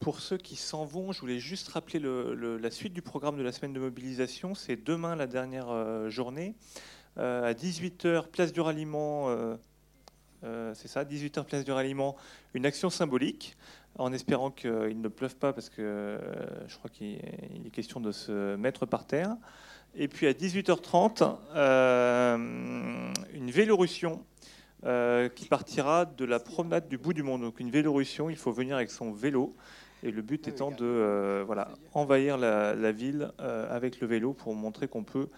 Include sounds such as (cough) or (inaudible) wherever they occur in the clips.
Pour ceux qui s'en vont, je voulais juste rappeler la suite du programme de la semaine de mobilisation. C'est demain la dernière euh, journée. Euh, à 18h, place du ralliement, euh, c'est ça, 18h, place du ralliement, une action symbolique, en espérant qu'il ne pleuve pas, parce que je crois qu'il est question de se mettre par terre. Et puis à 18h30, une vélorussion qui partira de la promenade du bout du monde. Donc une vélorussion, il faut venir avec son vélo. Et le but ah étant de euh, voilà, envahir la, ville euh, avec le vélo pour montrer qu'on peut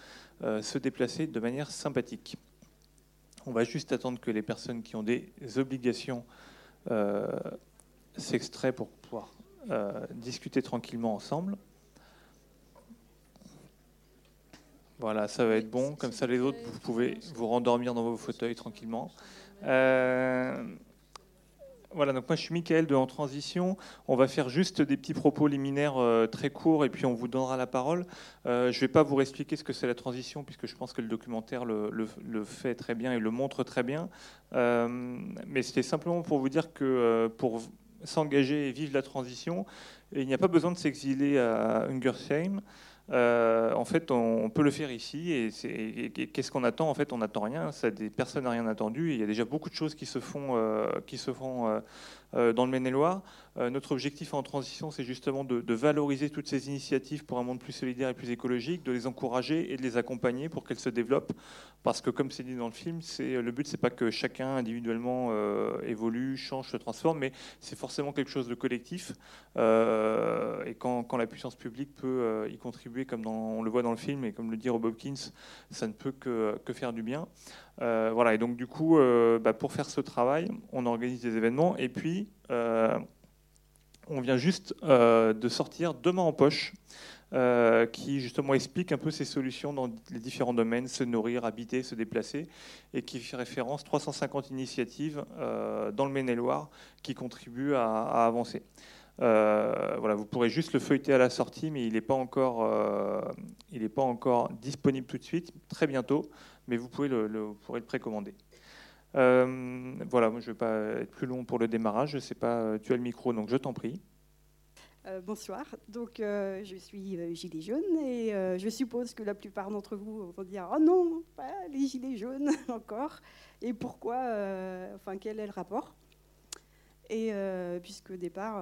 euh, se déplacer de manière sympathique. On va juste attendre que les personnes qui ont des obligations s'extraient pour pouvoir discuter tranquillement ensemble. Voilà, ça va être bon. Comme ça, les autres, vous pouvez vous rendormir dans vos fauteuils tranquillement. Voilà, donc moi je suis Mickaël de En Transition. On va faire juste des petits propos liminaires euh, très courts et puis on vous donnera la parole. Euh, je ne vais pas vous expliquer ce que c'est la transition puisque je pense que le documentaire le, fait très bien et le montre très bien. Euh, mais c'était simplement pour vous dire que pour s'engager et vivre la transition, il n'y a pas besoin de s'exiler à Hungersheim. Euh, en fait, on, peut le faire ici. Et, qu'est-ce qu'on attend? En fait, on n'attend rien. Ça, des personnes n'ont rien attendu. il y a déjà beaucoup de choses qui se font, euh, qui se font euh, dans le Maine-et-Loire. Euh, notre objectif en transition, c'est justement de, valoriser toutes ces initiatives pour un monde plus solidaire et plus écologique, de les encourager et de les accompagner pour qu'elles se développent. Parce que, comme c'est dit dans le film, le but, c'est pas que chacun individuellement euh, évolue, change, se transforme, mais c'est forcément quelque chose de collectif. Euh, et quand, la puissance publique peut y contribuer, comme on le voit dans le film et comme le dit Rob Hopkins, ça ne peut que, faire du bien. voilà. Et donc, du coup, bah, pour faire ce travail, on organise des événements et puis on vient juste euh, de sortir Demain en poche, euh, qui justement explique un peu ces solutions dans les différents domaines, se nourrir, habiter, se déplacer, et qui fait référence 350 initiatives euh, dans le Maine-et-Loire qui contribuent à, avancer. vous pourrez juste le feuilleter à la sortie, mais il n'est pas encore, il pas encore disponible tout de suite, très bientôt, mais vous, pouvez vous pourrez le précommander. Euh, voilà, je ne vais pas être plus long pour le démarrage. Je sais pas, euh, tu as le micro, donc je t'en prie. Euh, bonsoir, donc je suis gilet jaune et je suppose que la plupart d'entre vous vont dire oh non, pas les gilets jaunes (laughs) encore. Et pourquoi Enfin, quel est le rapport? Et puisque au départ,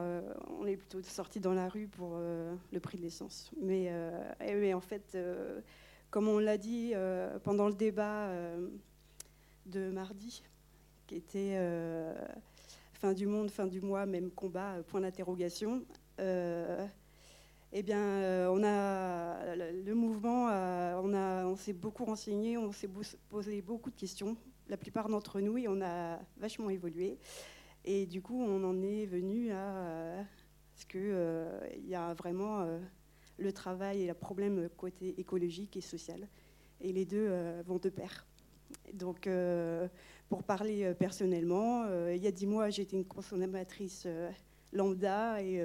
on est plutôt sorti dans la rue pour le prix de l'essence. Mais, en fait, comme on l'a dit pendant le débat de mardi, qui était euh, fin du monde, fin du mois, même combat, euh, point d'interrogation. Euh, eh bien, on a le mouvement, on, s'est beaucoup renseigné, on s'est posé beaucoup de questions, la plupart d'entre nous, et on a vachement évolué. Et du coup, on en est venu à ce qu'il y a vraiment le travail et le problème côté écologique et social. Et les deux vont de pair. Donc, euh, pour parler euh, personnellement, euh, il y a dix mois, j'étais une consommatrice lambda et,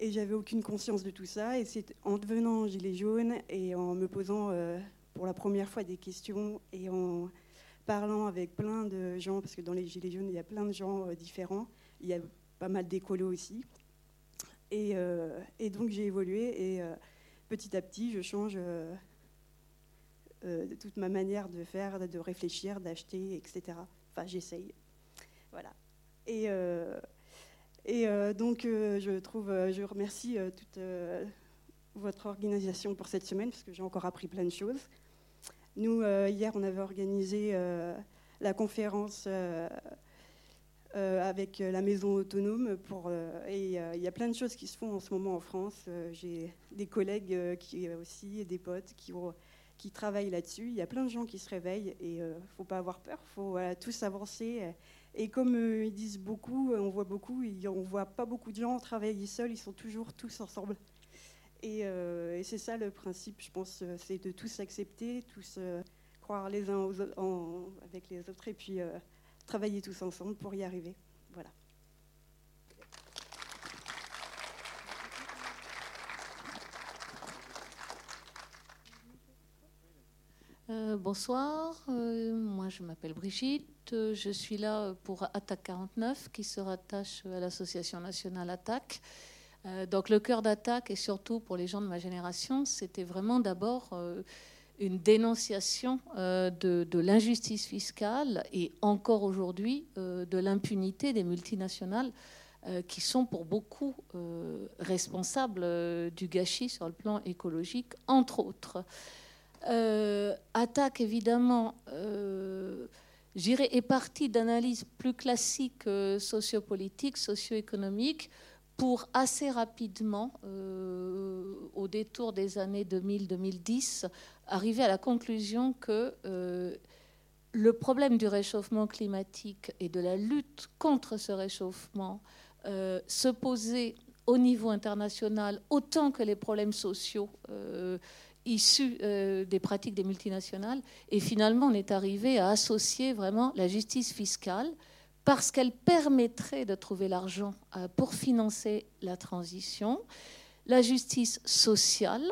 et j'avais aucune conscience de tout ça. Et c'est en devenant gilet jaune et en me posant pour la première fois des questions et en parlant avec plein de gens, parce que dans les gilets jaunes, il y a plein de gens différents, il y a pas mal d'écolos aussi. Et, et, donc j'ai évolué et petit à petit, je change de toute ma manière de faire, de réfléchir, d'acheter, etc. Enfin, j'essaye. Voilà. Et, euh, et euh, donc, je trouve, je remercie toute votre organisation pour cette semaine, parce que j'ai encore appris plein de choses. Nous, hier, on avait organisé la conférence avec la maison autonome. Pour, et il y a plein de choses qui se font en ce moment en France. J'ai des collègues qui aussi, et des potes qui ont qui travaillent là-dessus. Il y a plein de gens qui se réveillent et il euh, ne faut pas avoir peur, il faut tous avancer. Et comme euh, ils disent beaucoup, on voit beaucoup, on ne voit pas beaucoup de gens travailler seuls, ils sont toujours tous ensemble. Et, euh, c'est ça le principe, je pense, c'est de tous accepter, tous croire les uns aux autres, avec les autres et puis travailler tous ensemble pour y arriver. Voilà. Euh, bonsoir, euh, moi je m'appelle Brigitte, je suis là pour Attaque 49 qui se rattache à l'association nationale Attaque. Euh, donc le cœur d'Attaque et surtout pour les gens de ma génération, c'était vraiment d'abord une dénonciation de, de l'injustice fiscale et encore aujourd'hui de l'impunité des multinationales qui sont pour beaucoup responsables du gâchis sur le plan écologique, entre autres. Euh, attaque, évidemment, euh, j'irai, est partie d'analyses plus classiques euh, sociopolitiques, socio-économiques, pour assez rapidement, au détour des années 2000-2010, arriver à la conclusion que le problème du réchauffement climatique et de la lutte contre ce réchauffement se posait au niveau international autant que les problèmes sociaux issus euh, des pratiques des multinationales. Et finalement, on est arrivé à associer vraiment la justice fiscale parce qu'elle permettrait de trouver l'argent euh, pour financer la transition, la justice sociale,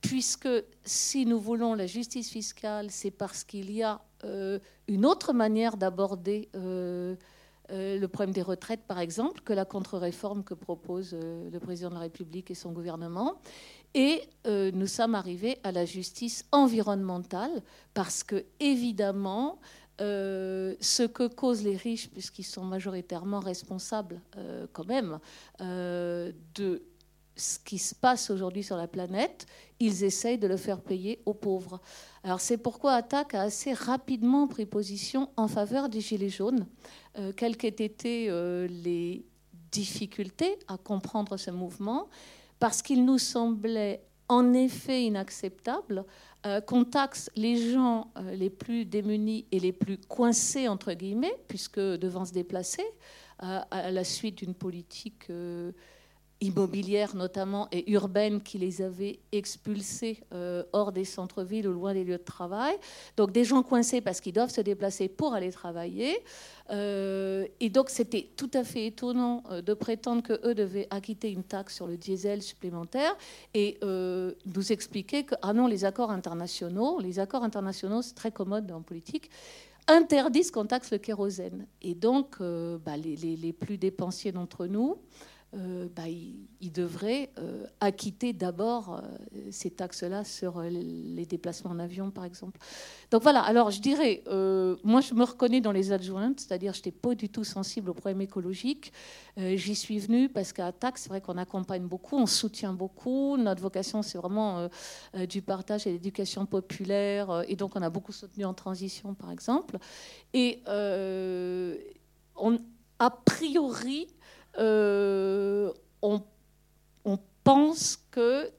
puisque si nous voulons la justice fiscale, c'est parce qu'il y a euh, une autre manière d'aborder le problème des retraites, par exemple, que la contre-réforme que propose le président de la République et son gouvernement. Et euh, nous sommes arrivés à la justice environnementale parce que, évidemment, euh, ce que causent les riches, puisqu'ils sont majoritairement responsables euh, quand même de ce qui se passe aujourd'hui sur la planète, ils essayent de le faire payer aux pauvres. Alors c'est pourquoi Attaque a assez rapidement pris position en faveur des Gilets jaunes, quelles qu'aient été les difficultés à comprendre ce mouvement parce qu'il nous semblait en effet inacceptable euh, qu'on taxe les gens euh, les plus démunis et les plus coincés, entre guillemets, puisque devant se déplacer, euh, à la suite d'une politique immobilière notamment et urbaine qui les avait expulsés euh, hors des centres-villes ou loin des lieux de travail. Donc des gens coincés parce qu'ils doivent se déplacer pour aller travailler. Euh, et donc c'était tout à fait étonnant euh, de prétendre qu'eux devaient acquitter une taxe sur le diesel supplémentaire et nous expliquer que ah non les accords internationaux, les accords internationaux c'est très commode en politique interdisent qu'on taxe le kérosène. Et donc, bah, les, plus dépensiers d'entre nous, euh, bah, il, devrait euh, acquitter d'abord euh, ces taxes-là sur les déplacements en avion, par exemple. Donc voilà, alors je dirais, moi je me reconnais dans les adjointes, c'est-à-dire je n'étais pas du tout sensible aux problèmes écologiques. J'y suis venue parce qu'à TAC, c'est vrai qu'on accompagne beaucoup, on soutient beaucoup. Notre vocation, c'est vraiment du partage et l'éducation populaire. et donc on a beaucoup soutenu en transition, par exemple. Et on, a priori, euh, on, pense que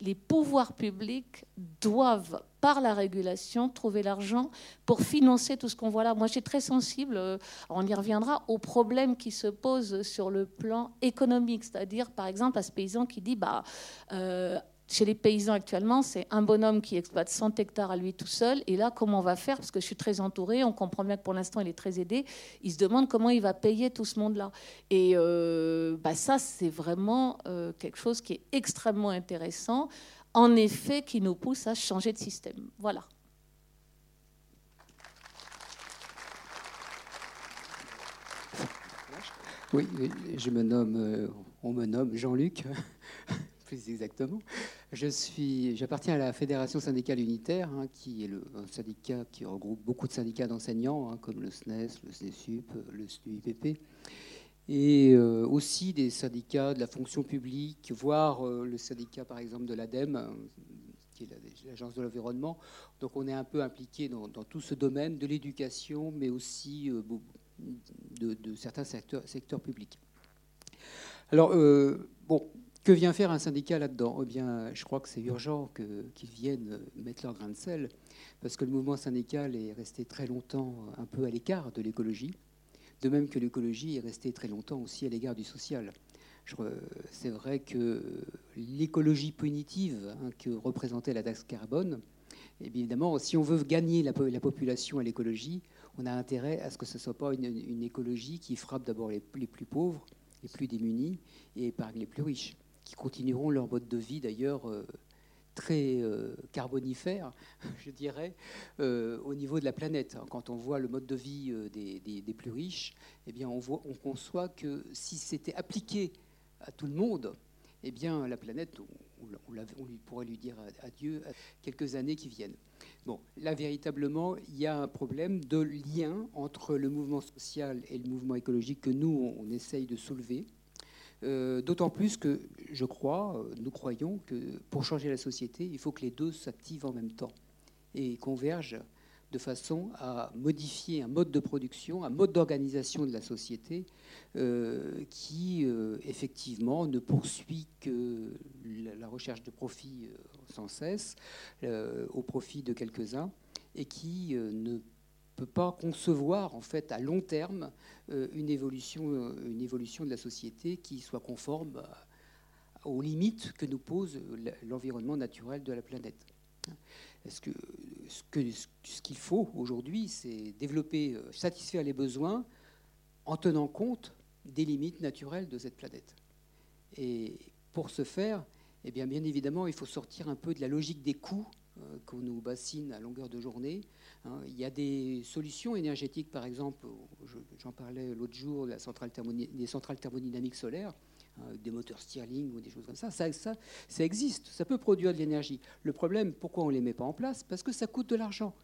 les pouvoirs publics doivent, par la régulation, trouver l'argent pour financer tout ce qu'on voit là. Moi, j'ai très sensible, euh, on y reviendra, aux problèmes qui se posent sur le plan économique. C'est-à-dire, par exemple, à ce paysan qui dit, bah, euh, chez les paysans actuellement, c'est un bonhomme qui exploite 100 hectares à lui tout seul. Et là, comment on va faire? Parce que je suis très entourée, on comprend bien que pour l'instant, il est très aidé. Il se demande comment il va payer tout ce monde-là. Et euh, bah ça, c'est vraiment euh, quelque chose qui est extrêmement intéressant, en effet, qui nous pousse à changer de système. Voilà. Oui, je me nomme, euh, on me nomme Jean-Luc (laughs) exactement. Je suis, j'appartiens à la Fédération syndicale unitaire, hein, qui est le, un syndicat qui regroupe beaucoup de syndicats d'enseignants, hein, comme le SNES, le SNESUP, le SNUIPP, et euh, aussi des syndicats de la fonction publique, voire euh, le syndicat, par exemple, de l'ADEME, hein, qui est l'agence de l'environnement. Donc on est un peu impliqué dans, tout ce domaine de l'éducation, mais aussi euh, de, de, certains secteurs, secteurs publics. Alors, bon, que vient faire un syndicat là-dedans? Eh bien, je crois que c'est urgent qu'ils viennent mettre leur grain de sel, parce que le mouvement syndical est resté très longtemps un peu à l'écart de l'écologie, de même que l'écologie est restée très longtemps aussi à l'égard du social. C'est vrai que l'écologie punitive hein, que représentait la taxe carbone, évidemment, si on veut gagner la, population à l'écologie, on a intérêt à ce que ce ne soit pas une, écologie qui frappe d'abord les, les plus pauvres, les plus démunis et épargne les plus riches qui continueront leur mode de vie d'ailleurs euh, très carbonifère, (laughs) je dirais, au niveau de la planète. Quand on voit le mode de vie des, plus riches, eh bien, on, voit, on conçoit que si c'était appliqué à tout le monde, eh bien, la planète, on, lui pourrait lui dire adieu quelques années qui viennent. Bon, là, véritablement, il y a un problème de lien entre le mouvement social et le mouvement écologique que nous, on, essaye de soulever. Euh, d'autant plus que je crois, euh, nous croyons que pour changer la société, il faut que les deux s'activent en même temps et convergent de façon à modifier un mode de production, un mode d'organisation de la société euh, qui, effectivement, ne poursuit que la recherche de profit sans cesse, au profit de quelques-uns, et qui ne peut pas concevoir, en fait, à long terme, une, évolution, une évolution de la société qui soit conforme aux limites que nous pose l'environnement naturel de la planète. Est-ce que ce qu'il faut aujourd'hui, c'est développer, euh, satisfaire les besoins en tenant compte des limites naturelles de cette planète. Et pour ce faire, eh bien, bien évidemment, il faut sortir un peu de la logique des coûts euh, qu'on nous bassine à longueur de journée. Hein. Il y a des solutions énergétiques, par exemple, j'en parlais l'autre jour, la centrale des centrales thermodynamiques solaires. Hein, des moteurs Stirling ou des choses comme ça. Ça, ça. ça existe, ça peut produire de l'énergie. Le problème, pourquoi on ne les met pas en place? Parce que ça coûte de l'argent.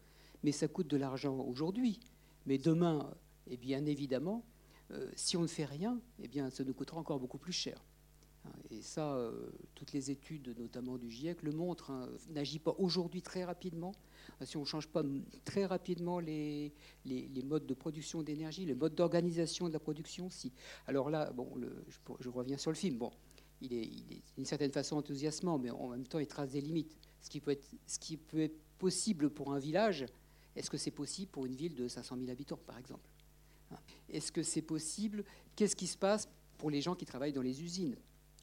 Mais ça coûte de l'argent aujourd'hui. Mais demain, eh bien évidemment, euh, si on ne fait rien, eh bien, ça nous coûtera encore beaucoup plus cher. Et ça, euh, toutes les études, notamment du GIEC, le montrent. Hein, n'agit pas aujourd'hui très rapidement si on ne change pas très rapidement les, modes de production d'énergie, les modes d'organisation de la production, si. Alors là, bon, je, reviens sur le film. Bon, il est, d'une certaine façon enthousiasmant, mais en même temps, il trace des limites. Ce qui peut être, ce qui peut être possible pour un village, est-ce que c'est possible pour une ville de 500 000 habitants, par exemple hein? Est-ce que c'est possible? Qu'est-ce qui se passe pour les gens qui travaillent dans les usines?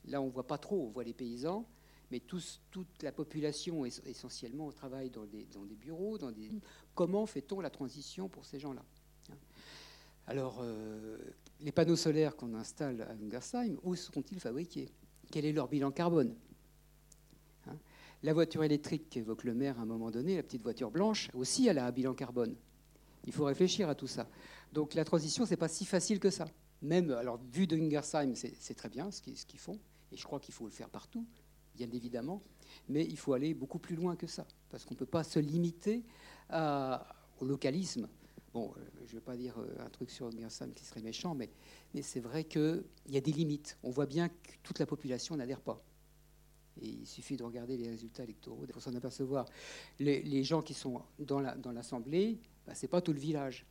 Là, on ne voit pas trop, on voit les paysans, mais toute la population essentiellement travaille dans des, dans des bureaux. Dans des... Comment fait-on la transition pour ces gens-là hein? Alors, euh, les panneaux solaires qu'on installe à Ungersheim, où seront-ils fabriqués? Quel est leur bilan carbone? Hein? La voiture électrique qu'évoque le maire à un moment donné, la petite voiture blanche, aussi elle a un bilan carbone. Il faut réfléchir à tout ça. Donc la transition, c'est pas si facile que ça. Même, alors, vu de Ungersheim, c'est très bien ce qu'ils font, et je crois qu'il faut le faire partout bien évidemment, mais il faut aller beaucoup plus loin que ça, parce qu'on ne peut pas se limiter au localisme. Bon, euh, je ne vais pas dire euh, un truc sur Gersam qui serait méchant, mais, c'est vrai qu'il y a des limites. On voit bien que toute la population n'adhère pas. Et il suffit de regarder les résultats électoraux pour s'en apercevoir. Les, gens qui sont dans l'Assemblée, bah, ce n'est pas tout le village.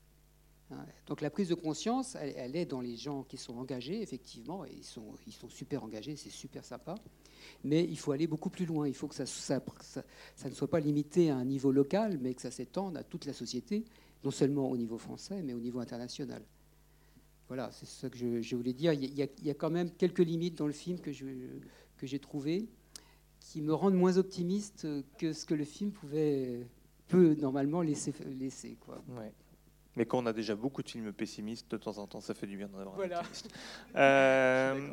Hein. Donc la prise de conscience, elle, est dans les gens qui sont engagés, effectivement, et ils sont, super engagés, c'est super sympa. Mais il faut aller beaucoup plus loin. Il faut que ça, ne soit pas limité à un niveau local, mais que ça s'étende à toute la société, non seulement au niveau français, mais au niveau international. Voilà, c'est ce que je, voulais dire. Il y, a, quand même quelques limites dans le film que, j'ai trouvées qui me rendent moins optimiste que ce que le film pouvait peut normalement laisser. laisser. Mais quand on a déjà beaucoup de films pessimistes, de temps en temps, ça fait du bien d'en avoir voilà. un (laughs) euh,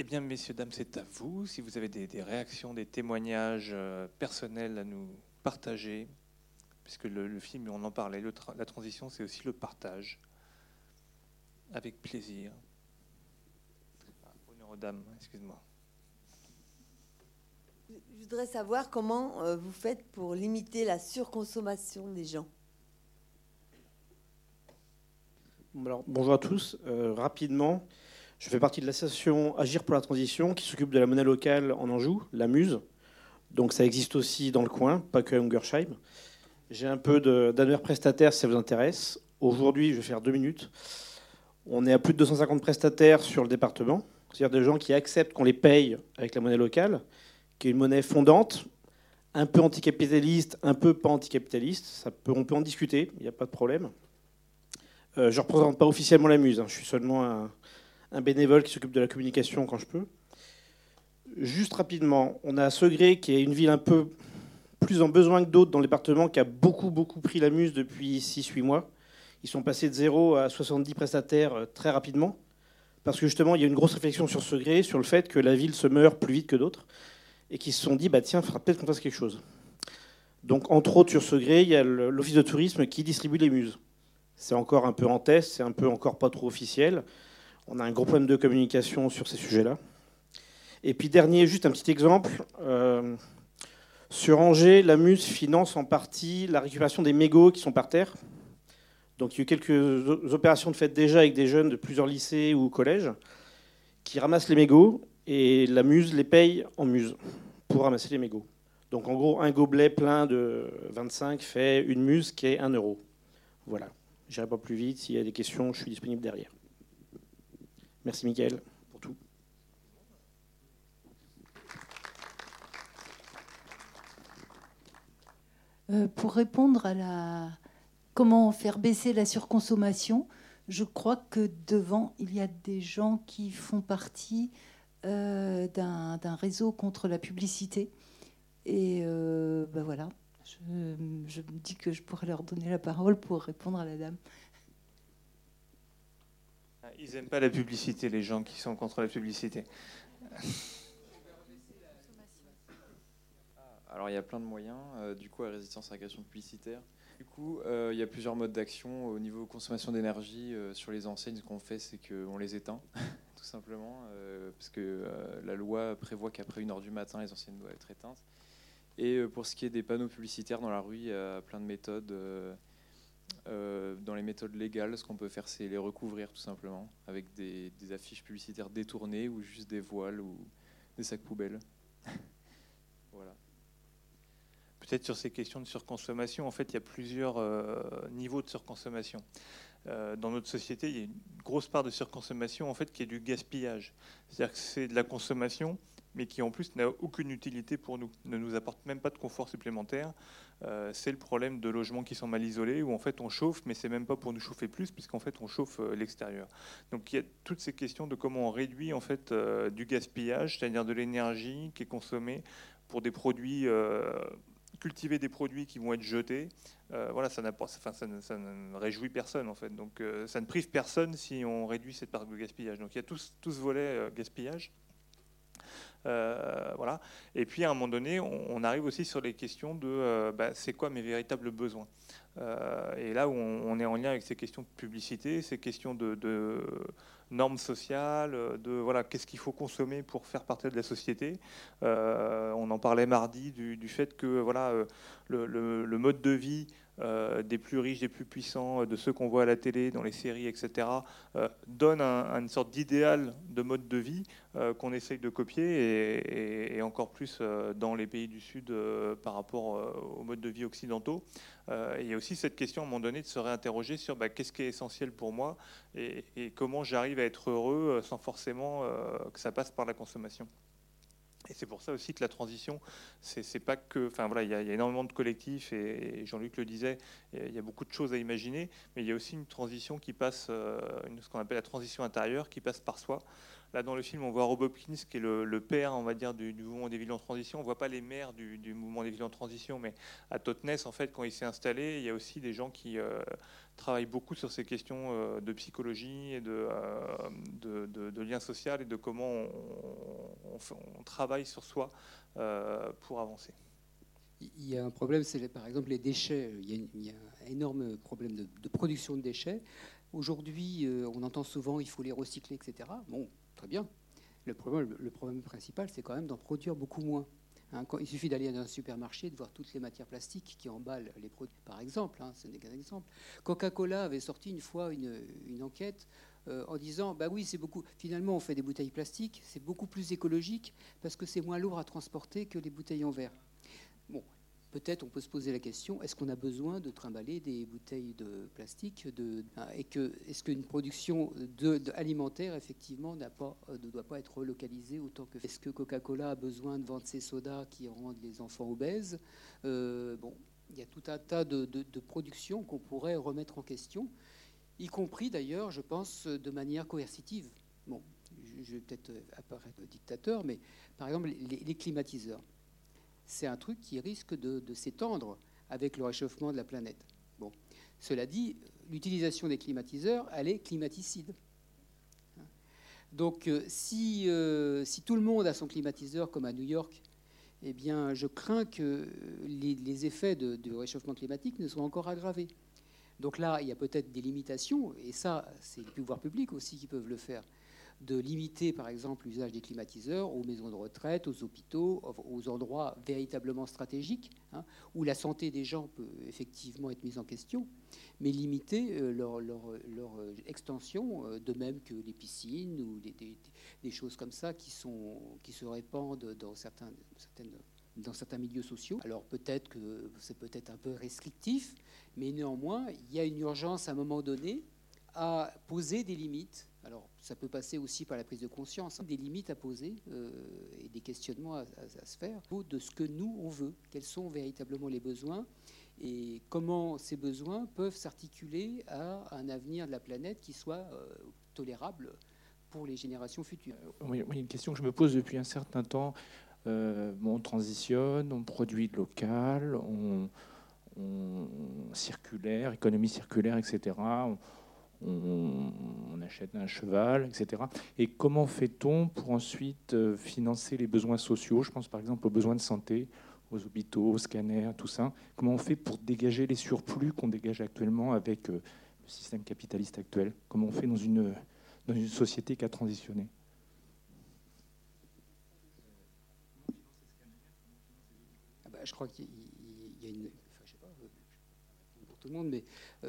eh bien, messieurs, dames, c'est à vous. Si vous avez des, réactions, des témoignages euh, personnels à nous partager, puisque le, film, on en parlait, la transition, c'est aussi le partage. Avec plaisir. Ah, honneur aux dames, excuse-moi. Je voudrais savoir comment euh, vous faites pour limiter la surconsommation des gens. Bonjour à tous. Euh, rapidement, je fais partie de l'association Agir pour la transition qui s'occupe de la monnaie locale en Anjou, la Muse. Donc ça existe aussi dans le coin, pas que à Ungersheim. J'ai un peu d'annuaires prestataires si ça vous intéresse. Aujourd'hui, je vais faire deux minutes. On est à plus de 250 prestataires sur le département, c'est-à-dire des gens qui acceptent qu'on les paye avec la monnaie locale, qui est une monnaie fondante, un peu anticapitaliste, un peu pas anticapitaliste. On peut en discuter, il n'y a pas de problème. Euh, je ne représente pas officiellement la Muse, hein. je suis seulement un, bénévole qui s'occupe de la communication quand je peux. Juste rapidement, on a Segré qui est une ville un peu plus en besoin que d'autres dans le département, qui a beaucoup, beaucoup pris la Muse depuis 6-8 mois. Ils sont passés de 0 à 70 prestataires euh, très rapidement, parce que justement, il y a une grosse réflexion sur Segré, sur le fait que la ville se meurt plus vite que d'autres. et qui se sont dit, bah, tiens, il faudra peut-être qu'on fasse quelque chose. Donc, entre autres, sur ce gré, il y a l'Office de tourisme qui distribue les muses. C'est encore un peu en test, c'est un peu encore pas trop officiel. On a un gros problème de communication sur ces sujets-là. Et puis, dernier, juste un petit exemple. Euh, sur Angers, la Muse finance en partie la récupération des mégots qui sont par terre. Donc il y a eu quelques opérations de fait déjà avec des jeunes de plusieurs lycées ou collèges qui ramassent les mégots et la Muse les paye en Muse pour ramasser les mégots. Donc en gros, un gobelet plein de 25 fait une Muse qui est 1 euro. Voilà. Je n'irai pas plus vite. S'il y a des questions, je suis disponible derrière. Merci Mickaël pour tout. Euh, pour répondre à la comment faire baisser la surconsommation, je crois que devant, il y a des gens qui font partie euh, d'un réseau contre la publicité. Et ben voilà, je, je, me dis que je pourrais leur donner la parole pour répondre à la dame. Ils n'aiment pas la publicité, les gens qui sont contre la publicité. Alors il y a plein de moyens, euh, du coup à résistance à la question publicitaire. Du coup, euh, il y a plusieurs modes d'action. Au niveau consommation d'énergie, euh, sur les enseignes, ce qu'on fait, c'est qu'on les éteint, (laughs) tout simplement, parce que la loi prévoit qu'après 1h du matin, les enseignes doivent être éteintes. Et pour ce qui est des panneaux publicitaires dans la rue, il y a plein de méthodes. dans les méthodes légales, ce qu'on peut faire, c'est les recouvrir tout simplement, avec des affiches publicitaires détournées ou juste des voiles ou des sacs poubelles. (laughs) voilà. Peut-être sur ces questions de surconsommation, en fait, il y a plusieurs euh, niveaux de surconsommation. Euh, dans notre société, il y a une grosse part de surconsommation en fait qui est du gaspillage. C'est-à-dire que c'est de la consommation, mais qui en plus n'a aucune utilité pour nous, ne nous apporte même pas de confort supplémentaire. Euh, c'est le problème de logements qui sont mal isolés, où en fait on chauffe, mais c'est même pas pour nous chauffer plus, puisqu'en fait on chauffe l'extérieur. Donc il y a toutes ces questions de comment on réduit en fait du gaspillage, c'est-à-dire de l'énergie qui est consommée pour des produits cultiver des produits qui vont être jetés, euh, voilà, ça, enfin, ça, ne, réjouit personne en fait. Donc euh, ça ne prive personne si on réduit cette part de gaspillage. Donc il y a tout, ce volet euh, gaspillage. Voilà. Et puis à un moment donné, on, arrive aussi sur les questions de bah, c'est quoi mes véritables besoins. et là où on, est en lien avec ces questions de publicité, ces questions de, normes sociales, euh, de voilà, qu'est-ce qu'il faut consommer pour faire partie de la société. Euh, on en parlait mardi du, fait que voilà, euh, le, mode de vie des plus riches, des plus puissants, de ceux qu'on voit à la télé, dans les séries, etc., donne une sorte d'idéal de mode de vie qu'on essaye de copier, et, encore plus dans les pays du Sud par rapport aux modes de vie occidentaux. il y a aussi cette question à un moment donné de se réinterroger sur bah, qu'est-ce qui est essentiel pour moi et, et comment j'arrive à être heureux euh, sans forcément euh, que ça passe par la consommation. Et c'est pour ça aussi que la transition, c'est pas que. Enfin voilà, il y, a énormément de collectifs et, Jean-Luc le disait, il y a beaucoup de choses à imaginer, mais il y a aussi une transition qui passe, euh, ce qu'on appelle la transition intérieure, qui passe par soi. Là, dans le film, on voit Rob Hopkins, qui est le, père, on va dire, du, mouvement des villes en transition. On ne voit pas les maires du, mouvement des villes en transition, mais à Totnes, en fait, quand il s'est installé, il y a aussi des gens qui euh, travaillent beaucoup sur ces questions euh, de psychologie et de, euh, de, lien social et de comment on, travaille sur soi pour avancer. Il y a un problème, c'est par exemple les déchets. Il y a, un énorme problème de, de production de déchets. Aujourd'hui, on entend souvent il faut les recycler, etc. Bon, Très bien. Le problème, principal, c'est quand même d'en produire beaucoup moins. Hein, il suffit d'aller dans un supermarché, de voir toutes les matières plastiques qui emballent les produits. Par exemple, hein, ce n'est qu'un exemple. Coca-Cola avait sorti une fois une, enquête euh, en disant bah oui, c'est beaucoup. Finalement, on fait des bouteilles plastiques, c'est beaucoup plus écologique parce que c'est moins lourd à transporter que les bouteilles en verre. Peut-être on peut se poser la question est-ce qu'on a besoin de trimballer des bouteilles de plastique de, et est-ce qu'une production alimentaire effectivement pas, euh, ne doit pas être relocalisée autant que est-ce que Coca-Cola a besoin de vendre ses sodas qui rendent les enfants obèses? Euh, bon il y a tout un tas de, de productions qu'on pourrait remettre en question y compris d'ailleurs je pense de manière coercitive. Bon je vais peut-être apparaître dictateur mais par exemple les climatiseurs c'est un truc qui risque de, s'étendre avec le réchauffement de la planète. Bon. Cela dit, l'utilisation des climatiseurs, elle est climaticide. Donc euh, si, euh, si, tout le monde a son climatiseur comme à New York eh bien, je crains que les, effets du réchauffement climatique ne soient encore aggravés. Donc là, il y a peut-être des limitations, et ça, c'est les pouvoirs publics aussi qui peuvent le faire de limiter, par exemple, l'usage des climatiseurs aux maisons de retraite, aux hôpitaux, aux endroits véritablement stratégiques, hein, où la santé des gens peut effectivement être mise en question, mais limiter euh, leur, euh, extension, euh, de même que les piscines ou des, choses comme ça qui, sont, qui se répandent dans certains, dans certains milieux sociaux. Alors peut-être que c'est peut-être un peu restrictif, mais néanmoins, il y a une urgence à un moment donné à poser des limites alors, ça peut passer aussi par la prise de conscience, hein, des limites à poser euh, et des questionnements à, se faire de ce que nous, on veut, quels sont véritablement les besoins et comment ces besoins peuvent s'articuler à un avenir de la planète qui soit euh, tolérable pour les générations futures. Euh, oui, une question que je me pose depuis un certain temps. on transitionne, on produit local, on, circulaire, économie circulaire, etc achète un cheval, etc. Et comment fait-on pour ensuite euh, financer les besoins sociaux? Je pense par exemple aux besoins de santé, aux hôpitaux, aux scanners, tout ça. Comment on fait pour dégager les surplus qu'on dégage actuellement avec euh, le système capitaliste actuel? Comment on fait dans une, dans une société qui a transitionné? Ah bah, Je crois qu'il y a une tout le monde, mais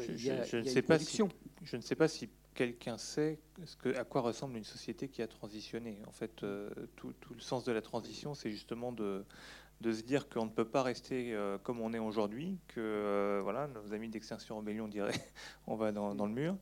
il y a, je, ne sais pas si, je ne sais pas si quelqu'un sait ce que, à quoi ressemble une société qui a transitionné. En fait, euh, tout, le sens de la transition, c'est justement de, de se dire qu'on ne peut pas rester euh, comme on est aujourd'hui, que voilà, nos amis d'Extinction Rebellion diraient (laughs) on va dans, le mur,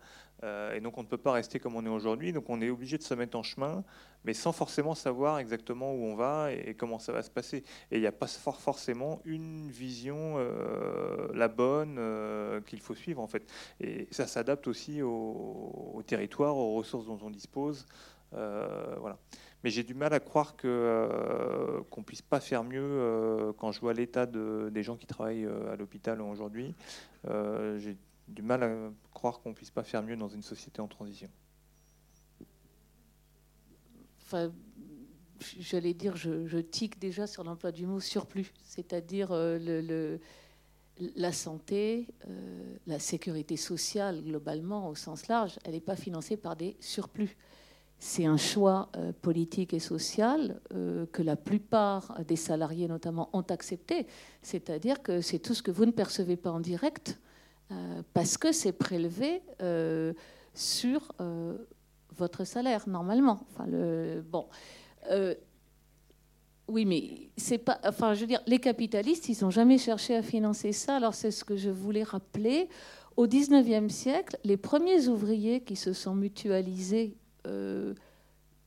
et donc on ne peut pas rester comme on est aujourd'hui, donc on est obligé de se mettre en chemin mais sans forcément savoir exactement où on va et, comment ça va se passer. Et il n'y a pas forcément une vision, euh, la bonne, euh, qu'il faut suivre en fait. Et ça s'adapte aussi au, territoire, aux ressources dont on dispose. Euh, voilà. Mais j'ai du mal à croire que qu'on puisse pas faire mieux quand je vois l'état de, des gens qui travaillent à l'hôpital aujourd'hui. j'ai du mal à croire qu'on puisse pas faire mieux dans une société en transition j'allais dire, je, tique déjà sur l'emploi du mot surplus, c'est-à-dire euh, la santé, euh, la sécurité sociale globalement au sens large, elle n'est pas financée par des surplus. C'est un choix euh, politique et social que la plupart des salariés notamment ont accepté, c'est-à-dire que c'est tout ce que vous ne percevez pas en direct parce que c'est prélevé sur votre salaire normalement. Enfin, bon. Euh, oui, mais c'est pas. Enfin, je veux dire, les capitalistes, ils n'ont jamais cherché à financer ça. Alors, c'est ce que je voulais rappeler. Au 19e siècle, les premiers ouvriers qui se sont mutualisés euh,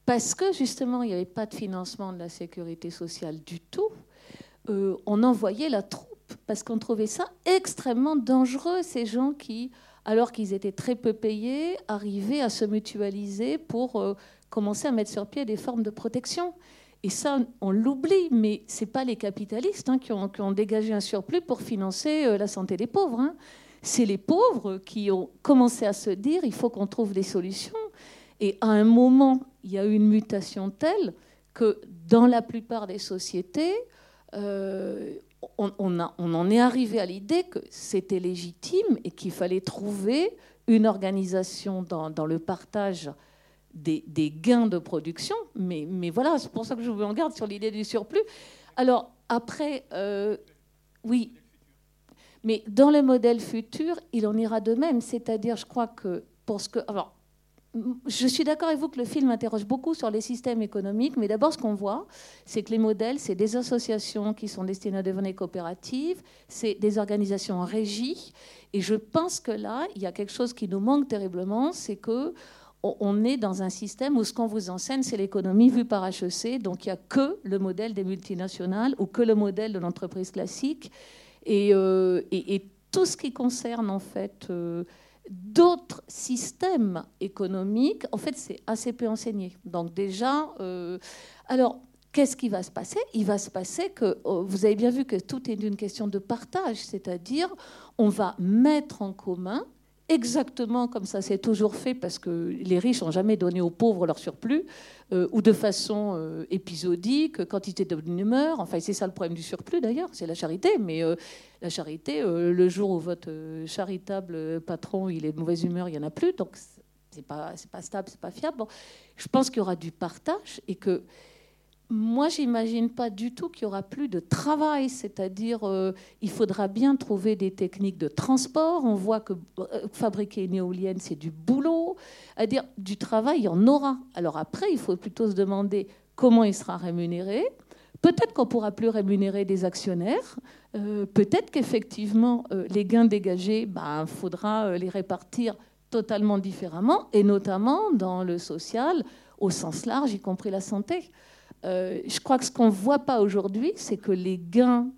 parce que justement, il n'y avait pas de financement de la sécurité sociale du tout, euh, on envoyait la troupe parce qu'on trouvait ça extrêmement dangereux, ces gens qui alors qu'ils étaient très peu payés, arriver à se mutualiser pour euh, commencer à mettre sur pied des formes de protection. Et ça, on l'oublie, mais ce pas les capitalistes hein, qui, ont, dégagé un surplus pour financer la santé des pauvres. Hein. C'est les pauvres qui ont commencé à se dire il faut qu'on trouve des solutions. Et à un moment, il y a eu une mutation telle que dans la plupart des sociétés, euh, on, en est arrivé à l'idée que c'était légitime et qu'il fallait trouver une organisation dans, le partage des, gains de production. Mais, voilà, c'est pour ça que je vous en garde sur l'idée du surplus. Alors, après, euh, oui, mais dans le modèle futur, il en ira de même. C'est-à-dire, je crois que pour ce que. Je suis d'accord avec vous que le film interroge beaucoup sur les systèmes économiques, mais d'abord, ce qu'on voit, c'est que les modèles, c'est des associations qui sont destinées à devenir coopératives, c'est des organisations en régie. Et je pense que là, il y a quelque chose qui nous manque terriblement, c'est que on est dans un système où ce qu'on vous enseigne, c'est l'économie vue par HEC. Donc, il n'y a que le modèle des multinationales ou que le modèle de l'entreprise classique. Et, euh, tout ce qui concerne, en fait, euh, d'autres systèmes économiques, en fait, c'est assez peu enseigné. Donc déjà, euh, alors, qu'est-ce qui va se passer? Il va se passer que, oh, vous avez bien vu que tout est une question de partage, c'est-à-dire on va mettre en commun exactement comme ça s'est toujours fait, parce que les riches n'ont jamais donné aux pauvres leur surplus, euh, ou de façon euh, épisodique, quand ils étaient de bonne humeur. Enfin, c'est ça le problème du surplus d'ailleurs, c'est la charité. Mais euh, la charité, le jour où votre charitable patron il est de mauvaise humeur, il n'y en a plus. Donc, c'est pas, pas stable, c'est pas fiable. Bon, je pense qu'il y aura du partage et que moi, j'imagine pas du tout qu'il y aura plus de travail, c'est-à-dire euh, il faudra bien trouver des techniques de transport. On voit que euh, fabriquer une éolienne, c'est du boulot. À dire du travail, il y en aura. Alors après, il faut plutôt se demander comment il sera rémunéré. Peut-être qu'on pourra plus rémunérer des actionnaires. Euh, peut-être qu'effectivement, les gains dégagés, il ben, faudra les répartir totalement différemment, et notamment dans le social au sens large, y compris la santé. Euh, je crois que ce qu'on ne voit pas aujourd'hui, c'est que les gains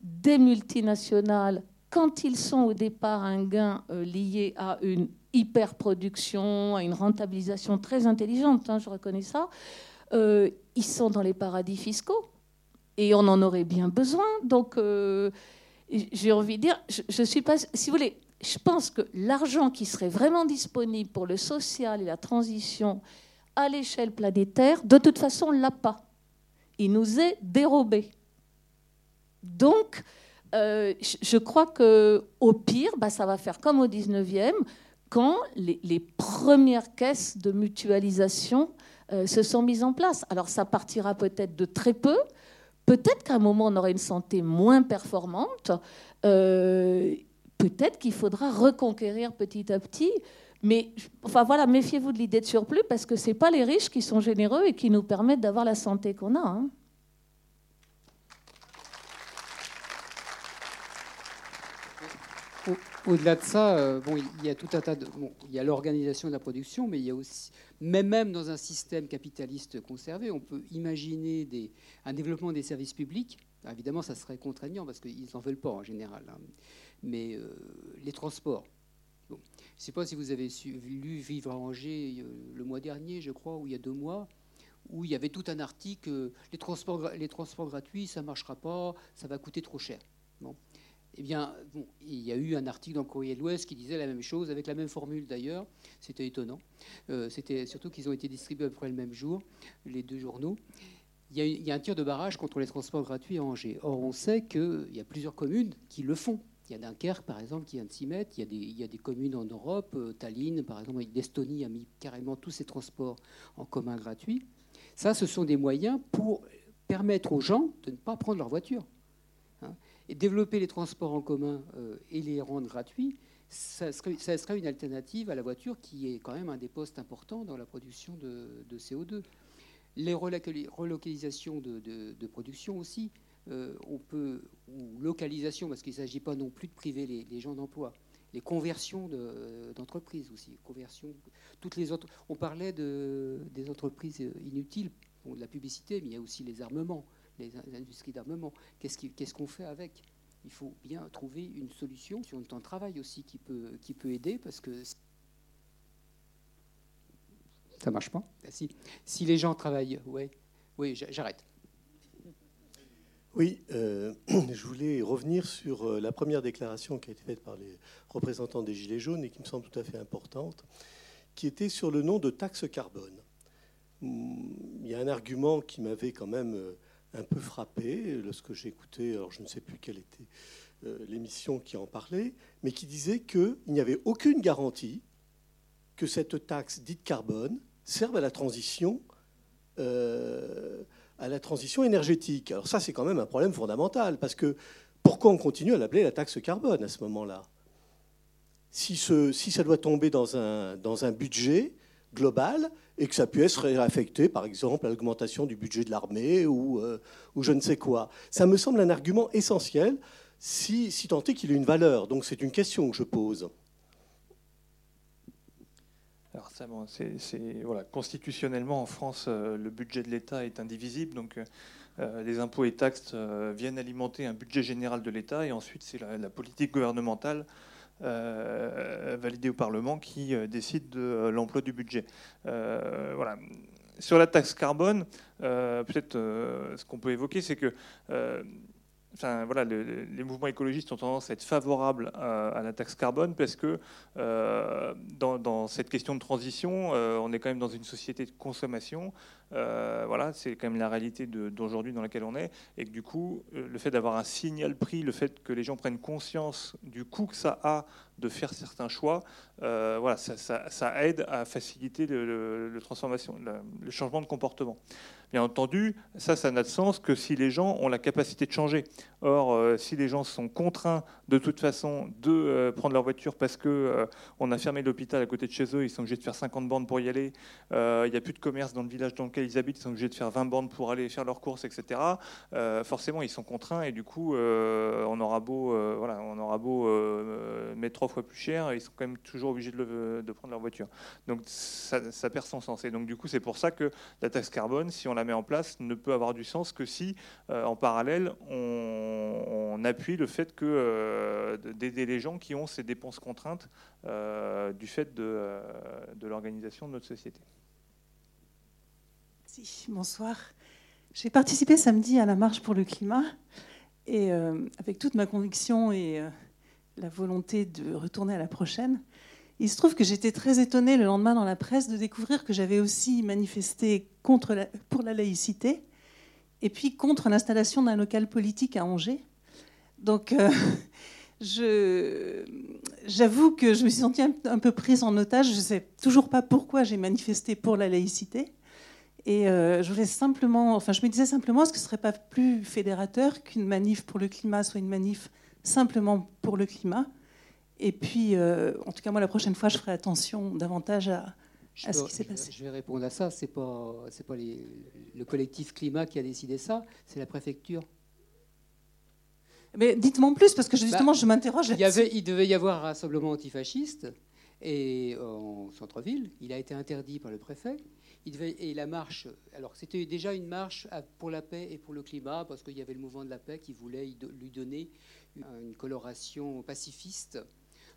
des multinationales, quand ils sont au départ un gain euh, lié à une hyperproduction, à une rentabilisation très intelligente, hein, je reconnais ça, euh, ils sont dans les paradis fiscaux. Et on en aurait bien besoin. Donc, j'ai envie de dire, je, je suis pas. Si vous voulez, je pense que l'argent qui serait vraiment disponible pour le social et la transition à l'échelle planétaire, de toute façon, on ne l'a pas. Il nous est dérobé. Donc, euh, je crois que au pire, bah, ça va faire comme au 19e, quand les, premières caisses de mutualisation euh, se sont mises en place. Alors, ça partira peut-être de très peu. Peut-être qu'à un moment, on aura une santé moins performante. Euh, peut-être qu'il faudra reconquérir petit à petit mais enfin voilà, méfiez-vous de l'idée de surplus parce que ce n'est pas les riches qui sont généreux et qui nous permettent d'avoir la santé qu'on a. Hein. Au-delà de ça, euh, bon, il y a tout un tas de. Bon, il y a l'organisation de la production, mais il y a aussi. Même, même dans un système capitaliste conservé, on peut imaginer des, un développement des services publics. évidemment, ça serait contraignant parce qu'ils n'en veulent pas en général. Hein. Mais euh, les transports, je ne sais pas si vous avez lu Vivre à Angers euh, le mois dernier, je crois, ou il y a deux mois, où il y avait tout un article euh, les, transports, gratuits, ça ne marchera pas, ça va coûter trop cher. Eh bien, il y a eu un article dans le Courrier de l'Ouest qui disait la même chose, avec la même formule d'ailleurs. C'était étonnant. Euh, c'était surtout qu'ils ont été distribués à peu près le même jour, les deux journaux. Il y, a, un tir de barrage contre les transports gratuits à Angers. Or, on sait qu'il y a plusieurs communes qui le font. Il y a Dunkerque, par exemple, qui vient de s'y mettre. Il y, a des, il y a des communes en Europe, euh, Tallinn, par exemple, l'Estonie a mis carrément tous ses transports en commun gratuits. Ça, ce sont des moyens pour permettre aux gens de ne pas prendre leur voiture. Hein. Et développer les transports en commun euh, et les rendre gratuits, ça serait, une alternative à la voiture qui est quand même un des postes importants dans la production de, de CO2. Les relocalisations de production aussi. Euh, on peut, ou localisation, parce qu'il ne s'agit pas non plus de priver les, gens d'emploi, les conversions d'entreprises aussi, conversion, toutes les autres. On parlait de, des entreprises inutiles, de la publicité, mais il y a aussi les armements, les, industries d'armement. Qu'est-ce qu'on fait avec? Il faut bien trouver une solution sur le temps de travail aussi qui peut, qui peut aider, parce que ça marche pas? Si, si les gens travaillent, ouais, oui, j'arrête. Oui, euh, (clears throat) je voulais revenir sur euh, la première déclaration qui a été faite par les représentants des Gilets jaunes et qui me semble tout à fait importante, qui était sur le nom de taxe carbone. Hmm, il y a un argument qui m'avait quand même euh, un peu frappé lorsque écouté, alors je ne sais plus quelle était l'émission qui en parlait, mais qui disait qu'il n'y avait aucune garantie que cette taxe dite carbone serve à la transition à la transition énergétique. Alors ça, c'est quand même un problème fondamental, parce que pourquoi on continue à l'appeler la taxe carbone à ce moment-là? Si, ça doit tomber dans un, budget global et que ça puisse être réaffecté, par exemple, à l'augmentation du budget de l'armée ou, euh, ou, je ne sais quoi. Ça me semble un argument essentiel, si, si tant est qu'il ait une valeur. Donc c'est une question que je pose. Constitutionnellement en France, euh, le budget de l'État est indivisible, donc euh, euh, les impôts et taxes viennent alimenter un budget général de l'État, et ensuite c'est la, politique gouvernementale validée au Parlement qui décide de l'emploi du budget. Sur la taxe carbone, peut-être ce qu'on peut évoquer, c'est que enfin, voilà, les mouvements écologistes ont tendance à être favorables à, la taxe carbone parce que dans, cette question de transition, on est quand même dans une société de consommation. voilà, c'est quand même la réalité d'aujourd'hui dans laquelle on est, et que du coup, le fait d'avoir un signal prix, le fait que les gens prennent conscience du coût que ça a de faire certains choix, voilà, ça, aide à faciliter le changement de comportement. Bien entendu, ça, ça n'a de sens que si les gens ont la capacité de changer. Or, euh, si les gens sont contraints de toute façon de euh, prendre leur voiture parce que euh, on a fermé l'hôpital à côté de chez eux, ils sont obligés de faire 50 bornes pour y aller, il n'y a plus de commerce dans le village dans lequel ils habitent, ils sont obligés de faire 20 bornes pour aller faire leurs courses, etc. forcément, ils sont contraints et du coup, on aura beau, voilà, on aura beau mettre trois fois plus cher, ils sont quand même toujours obligés de, de prendre leur voiture. Donc, ça, ça, perd son sens. Et donc, du coup, c'est pour ça que la taxe carbone, si on la met en place, ne peut avoir du sens que si, en parallèle, on on, appuie le fait que euh, d'aider les gens qui ont ces dépenses contraintes euh, du fait euh, de, l'organisation de notre société. bonsoir. J'ai participé samedi à la marche pour le climat et avec toute ma conviction et la volonté de retourner à la prochaine. Il se trouve que j'étais très étonnée le lendemain dans la presse de découvrir que j'avais aussi manifesté contre pour la laïcité et puis contre l'installation d'un local politique à Angers. Donc, euh, (laughs) j'avoue que je me suis sentie un, peu prise en otage. Je ne sais toujours pas pourquoi j'ai manifesté pour la laïcité. Et euh, je voulais simplement, enfin, je me disais simplement, est-ce que ce serait pas plus fédérateur qu'une manif pour le climat soit une manif simplement pour le climat? Et puis, euh, en tout cas, moi, la prochaine fois, je ferai attention davantage à, ce qui s'est passé. Je vais répondre à ça. C'est pas, c'est pas le collectif climat qui a décidé ça, c'est la préfecture. Mais dites-moi en plus, parce que justement, bah, je m'interroge. Il, devait y avoir un rassemblement antifasciste et en centre-ville. Il a été interdit par le préfet. Il devait, et la marche, alors c'était déjà une marche pour la paix et pour le climat, parce qu'il y avait le mouvement de la paix qui voulait lui donner une coloration pacifiste,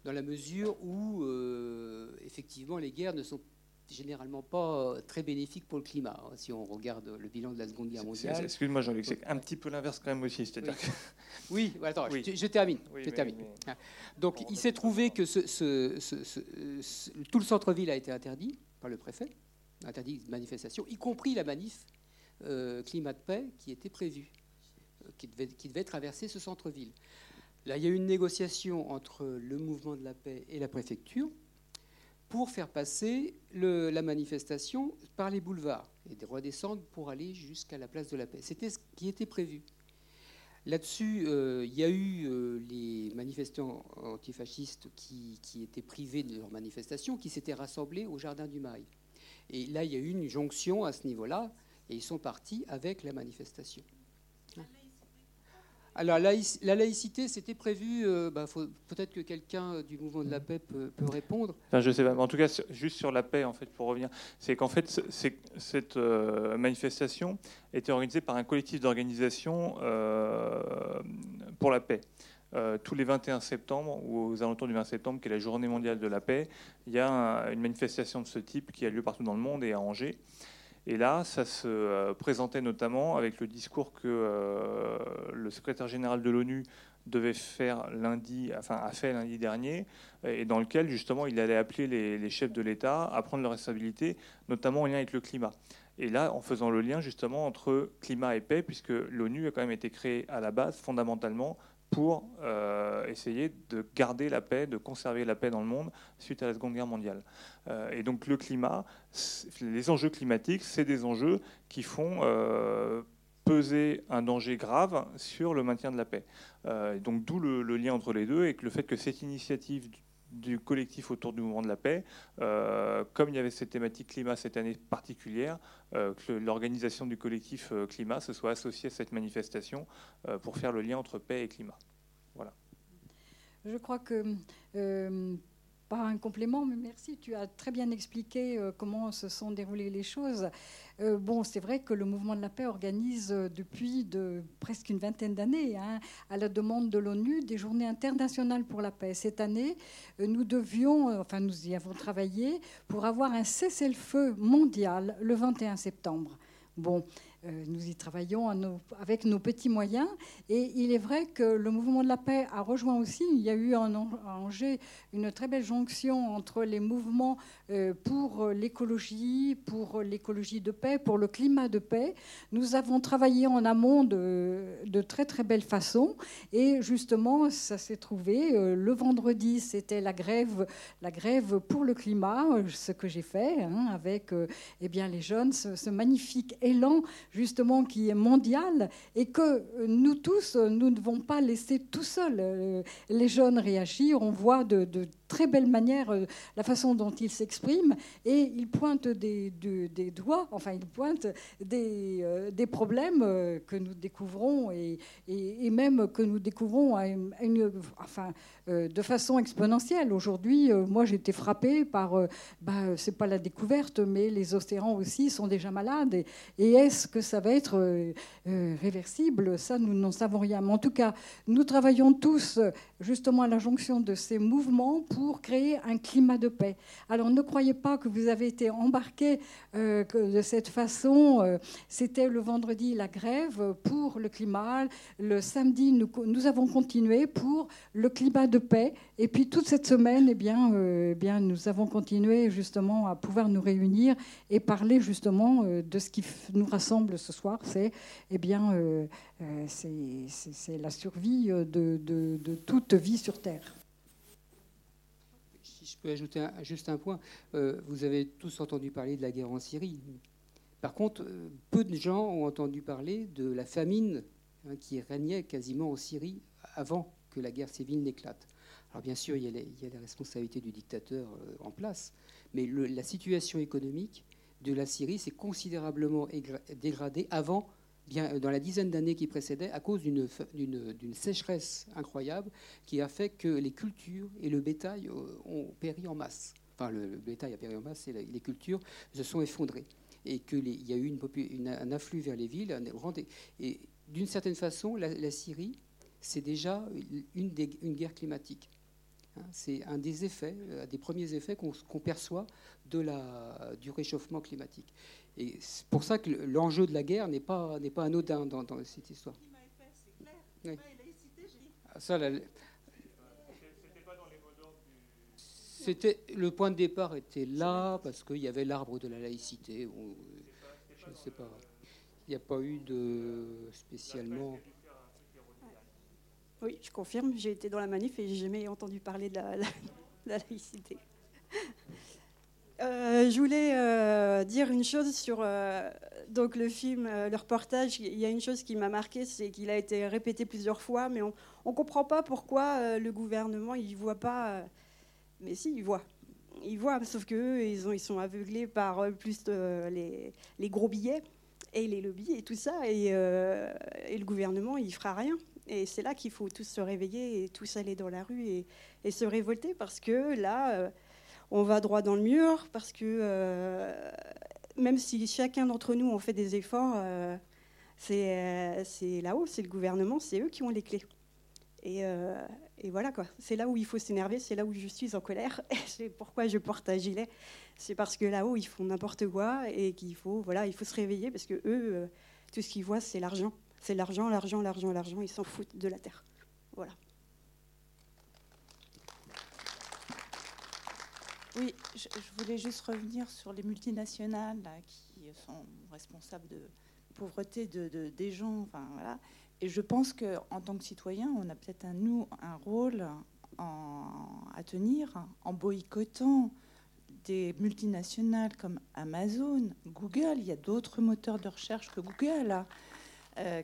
dans la mesure où, euh, effectivement, les guerres ne sont généralement pas euh, très bénéfique pour le climat, hein, si on regarde le bilan de la Seconde Guerre mondiale. Excuse-moi Jean-Luc, c'est un petit peu l'inverse quand même aussi. Oui, oui attends, Je, termine. je termine. Ah. Donc il s'est trouvé que ce, tout le centre-ville a été interdit par le préfet, interdit de manifestation, y compris la manif euh, climat de paix qui était prévue, qui, devait, qui devait traverser ce centre-ville. Là, il y a eu une négociation entre le mouvement de la paix et la préfecture pour faire passer la manifestation par les boulevards et de redescendre pour aller jusqu'à la place de la paix. C'était ce qui était prévu. Là-dessus, euh, il y a eu euh, les manifestants antifascistes qui, qui, étaient privés de leur manifestation, qui s'étaient rassemblés au Jardin du Mail. Et là, il y a eu une jonction à ce niveau-là, et ils sont partis avec la manifestation. Alors la, laïcité, c'était prévu. Euh, bah, peut-être que quelqu'un euh, du mouvement de la paix peut, répondre. sais pas. En tout cas, juste sur la paix, en fait, pour revenir, c'est qu'en fait, cette euh, manifestation était organisée par un collectif d'organisation pour la paix. tous les 21 septembre ou aux alentours du 20 septembre, qui est la journée mondiale de la paix, il y a une manifestation de ce type qui a lieu partout dans le monde et à Angers. Et là, ça se euh, présentait notamment avec le discours que euh, le secrétaire général de l'ONU devait faire lundi, enfin a fait lundi dernier, et dans lequel justement il allait appeler les, chefs de l'État à prendre leurs responsabilités, notamment en lien avec le climat. Et là, en faisant le lien justement entre climat et paix, puisque l'ONU a quand même été créée à la base fondamentalement pour euh, essayer de garder la paix, de conserver la paix dans le monde suite à la Seconde Guerre mondiale. Euh, et donc le climat, les enjeux climatiques, c'est des enjeux qui font euh, peser un danger grave sur le maintien de la paix. donc d'où le, lien entre les deux et que le fait que cette initiative du collectif autour du mouvement de la paix, comme il y avait cette thématique climat cette année particulière, que l'organisation du collectif climat se soit associée à cette manifestation pour faire le lien entre paix et climat. Voilà. Je crois que un complément, mais merci. Tu as très bien expliqué euh, comment se sont déroulées les choses. Euh, bon, c'est vrai que le mouvement de la paix organise euh, depuis de, presque une vingtaine d'années, hein, à la demande de l'ONU, des journées internationales pour la paix. Cette année, nous devions, enfin nous y avons travaillé, pour avoir un cessez-le-feu mondial le 21 septembre. Bon, nous y travaillons avec nos petits moyens. Et il est vrai que le mouvement de la paix a rejoint aussi, il y a eu en, Angers une très belle jonction entre les mouvements euh, pour l'écologie, pour l'écologie de paix, pour le climat de paix. Nous avons travaillé en amont de, de très très belle façon. Et justement, ça s'est trouvé. Euh, le vendredi, c'était la grève, la grève pour le climat, ce que j'ai fait hein, avec eh bien, les jeunes, ce magnifique élan justement qui est mondial et que nous tous, nous ne devons pas laisser tout seuls euh, les jeunes réagir. On voit de, très belle manière euh, la façon dont ils s'expriment et ils pointent des, doigts, enfin ils pointent des, euh, problèmes que nous découvrons et, même que nous découvrons de façon exponentielle. Aujourd'hui, moi j'ai été frappée par, bah, c'est pas la découverte, mais les océans aussi sont déjà malades. Et, et est-ce que ça va être euh, euh, réversible, ça, nous n'en savons rien. Mais en tout cas, nous travaillons tous justement à la jonction de ces mouvements pour créer un climat de paix. Alors ne croyez pas que vous avez été embarqués euh, de cette façon. C'était le vendredi la grève pour le climat. Le samedi, nous, avons continué pour le climat de paix. Et puis toute cette semaine, eh bien, eh nous avons continué justement à pouvoir nous réunir et parler justement de ce qui nous rassemble ce soir, c'est eh bien, euh, euh, c'est la survie de, de, toute vie sur Terre. Je peux ajouter juste un point, euh, vous avez tous entendu parler de la guerre en Syrie. Par contre, peu de gens ont entendu parler de la famine hein, qui régnait quasiment en Syrie avant que la guerre civile n'éclate. Alors bien sûr, il y, a les, responsabilités du dictateur en place, mais la situation économique de la Syrie s'est considérablement dégradée avant, bien dans la dizaine d'années qui précédaient, à cause d'une sécheresse incroyable qui a fait que les cultures et le bétail euh, ont péri en masse. Enfin, le, bétail a péri en masse et les cultures se sont effondrées. Et qu'il y a eu un afflux vers les villes. Et d'une certaine façon, la, Syrie, c'est déjà une, une guerre climatique. Hein, c'est un des effets, euh, des premiers effets qu'on perçoit de la, du réchauffement climatique. Et c'est pour ça que l'enjeu de la guerre n'est pas, n'est pas anodin dans, cette histoire. C'était le point de départ était là parce qu'il y avait l'arbre de la laïcité. je ne sais pas. Il n'y a pas eu de spécialement. Oui, je confirme, j'ai été dans la manif et j'ai jamais entendu parler de la, (laughs) laïcité. Euh, je voulais euh, dire une chose sur euh, donc le film, le reportage. Il y a une chose qui m'a marqué, c'est qu'il a été répété plusieurs fois, mais on ne comprend pas pourquoi le gouvernement il voit pas. mais si, il voit. Il voit, sauf qu'eux, ils, ils sont aveuglés par plus les, les, gros billets et les lobbies et tout ça, et, et le gouvernement il fera rien. Et c'est là qu'il faut tous se réveiller et tous aller dans la rue et, se révolter parce que là, euh, on va droit dans le mur, parce que euh, même si chacun d'entre nous en fait des efforts, euh, c'est là-haut, c'est le gouvernement, c'est eux qui ont les clés. Et, voilà quoi, c'est là où il faut s'énerver, c'est là où je suis en colère. (laughs) C'est pourquoi je porte un gilet. C'est parce que là-haut ils font n'importe quoi et qu'il faut, voilà, il faut se réveiller parce que eux, tout ce qu'ils voient c'est l'argent. C'est l'argent, l'argent, l'argent, l'argent. Ils s'en foutent de la terre. Voilà. Oui, je, voulais juste revenir sur les multinationales qui sont responsables de pauvreté de, des gens. Et je pense qu'en tant que citoyen, on a peut-être un, nous un rôle à tenir en boycottant des multinationales comme Amazon, Google. Il y a d'autres moteurs de recherche que Google. Euh,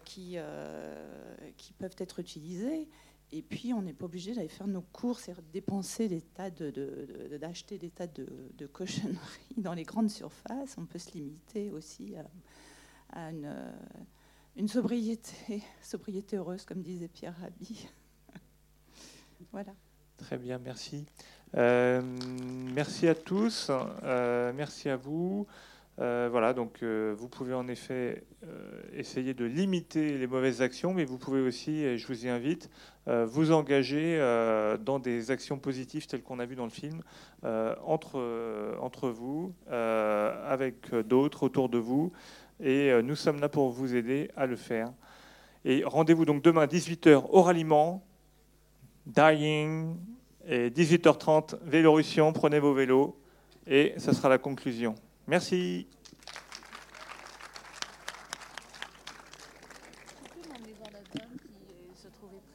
qui, euh, qui peuvent être utilisés. Et puis, on n'est pas obligé d'aller faire nos courses et dépenser des tas de, d'acheter des tas de, de, cochonneries dans les grandes surfaces. On peut se limiter aussi à, une, une, sobriété, sobriété heureuse, comme disait Pierre Rabhi. (laughs) voilà. Très bien, merci. Euh, merci à tous. merci à vous. Euh, voilà, donc euh, vous pouvez en effet euh, essayer de limiter les mauvaises actions, mais vous pouvez aussi, et je vous y invite, vous engager dans des actions positives telles qu'on a vu dans le film, entre, vous, avec d'autres autour de vous. et nous sommes là pour vous aider à le faire. Et rendez-vous donc demain 18h au ralliement, dying, et 18h30 Vélorussion, prenez vos vélos, et ça sera la conclusion. Merci.